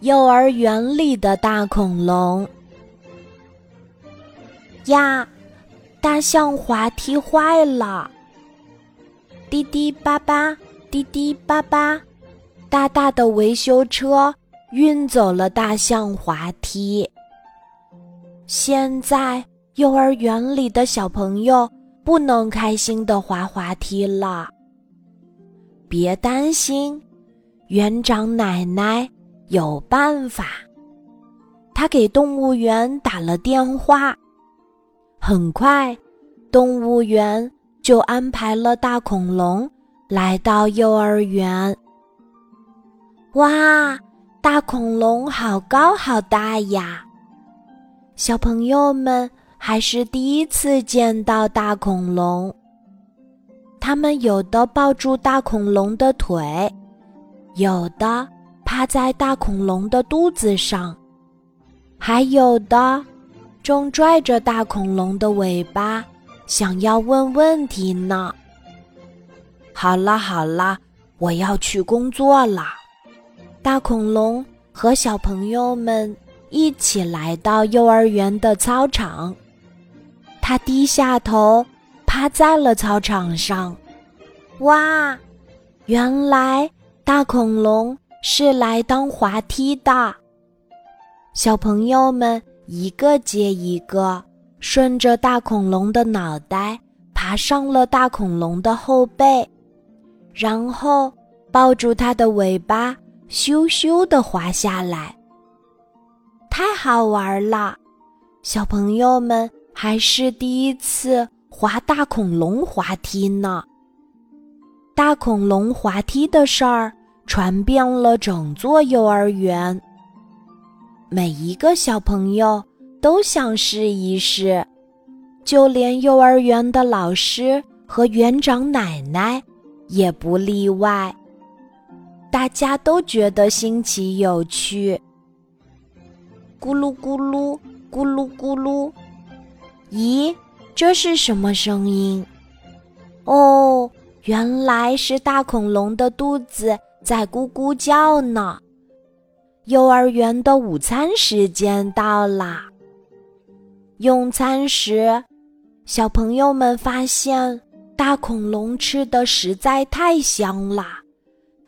幼儿园里的大恐龙呀，大象滑梯坏了，滴滴叭叭，滴滴叭叭，大大的维修车运走了大象滑梯。现在幼儿园里的小朋友不能开心的滑滑梯了。别担心，园长奶奶。有办法，他给动物园打了电话。很快，动物园就安排了大恐龙来到幼儿园。哇，大恐龙好高好大呀！小朋友们还是第一次见到大恐龙。他们有的抱住大恐龙的腿，有的。趴在大恐龙的肚子上，还有的正拽着大恐龙的尾巴，想要问问题呢。好了好了，我要去工作了。大恐龙和小朋友们一起来到幼儿园的操场，他低下头，趴在了操场上。哇，原来大恐龙。是来当滑梯的，小朋友们一个接一个，顺着大恐龙的脑袋爬上了大恐龙的后背，然后抱住它的尾巴，咻咻的滑下来。太好玩了！小朋友们还是第一次滑大恐龙滑梯呢。大恐龙滑梯的事儿。传遍了整座幼儿园，每一个小朋友都想试一试，就连幼儿园的老师和园长奶奶也不例外。大家都觉得新奇有趣。咕噜咕噜，咕噜咕噜，咦，这是什么声音？哦，原来是大恐龙的肚子。在咕咕叫呢。幼儿园的午餐时间到啦。用餐时，小朋友们发现大恐龙吃的实在太香了。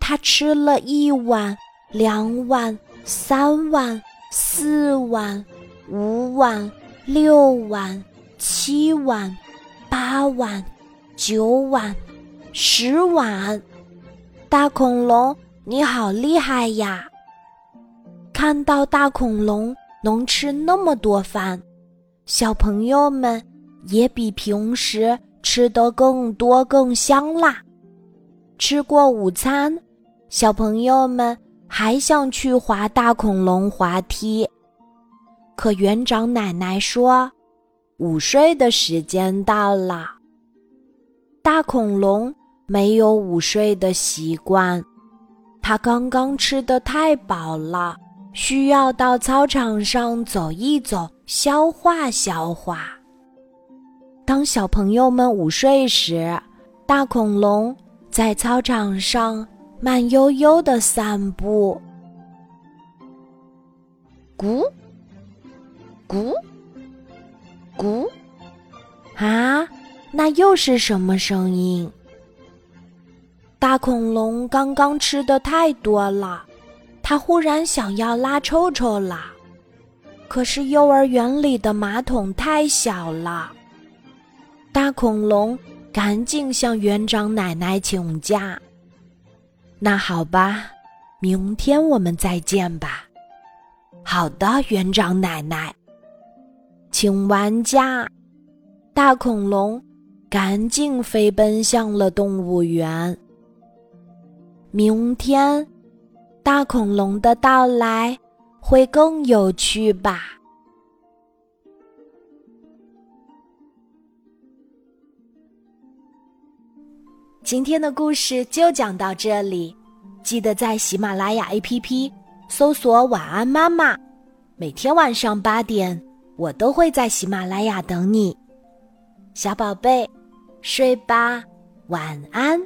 它吃了一碗、两碗、三碗、四碗、五碗、六碗、七碗、八碗、九碗、十碗。大恐龙，你好厉害呀！看到大恐龙能吃那么多饭，小朋友们也比平时吃得更多更香啦。吃过午餐，小朋友们还想去滑大恐龙滑梯，可园长奶奶说，午睡的时间到了。大恐龙。没有午睡的习惯，他刚刚吃的太饱了，需要到操场上走一走，消化消化。当小朋友们午睡时，大恐龙在操场上慢悠悠的散步，咕，咕，咕，啊，那又是什么声音？大恐龙刚刚吃的太多了，它忽然想要拉臭臭了。可是幼儿园里的马桶太小了，大恐龙赶紧向园长奶奶请假。那好吧，明天我们再见吧。好的，园长奶奶。请完假，大恐龙赶紧飞奔向了动物园。明天，大恐龙的到来会更有趣吧。今天的故事就讲到这里，记得在喜马拉雅 APP 搜索“晚安妈妈”，每天晚上八点，我都会在喜马拉雅等你，小宝贝，睡吧，晚安。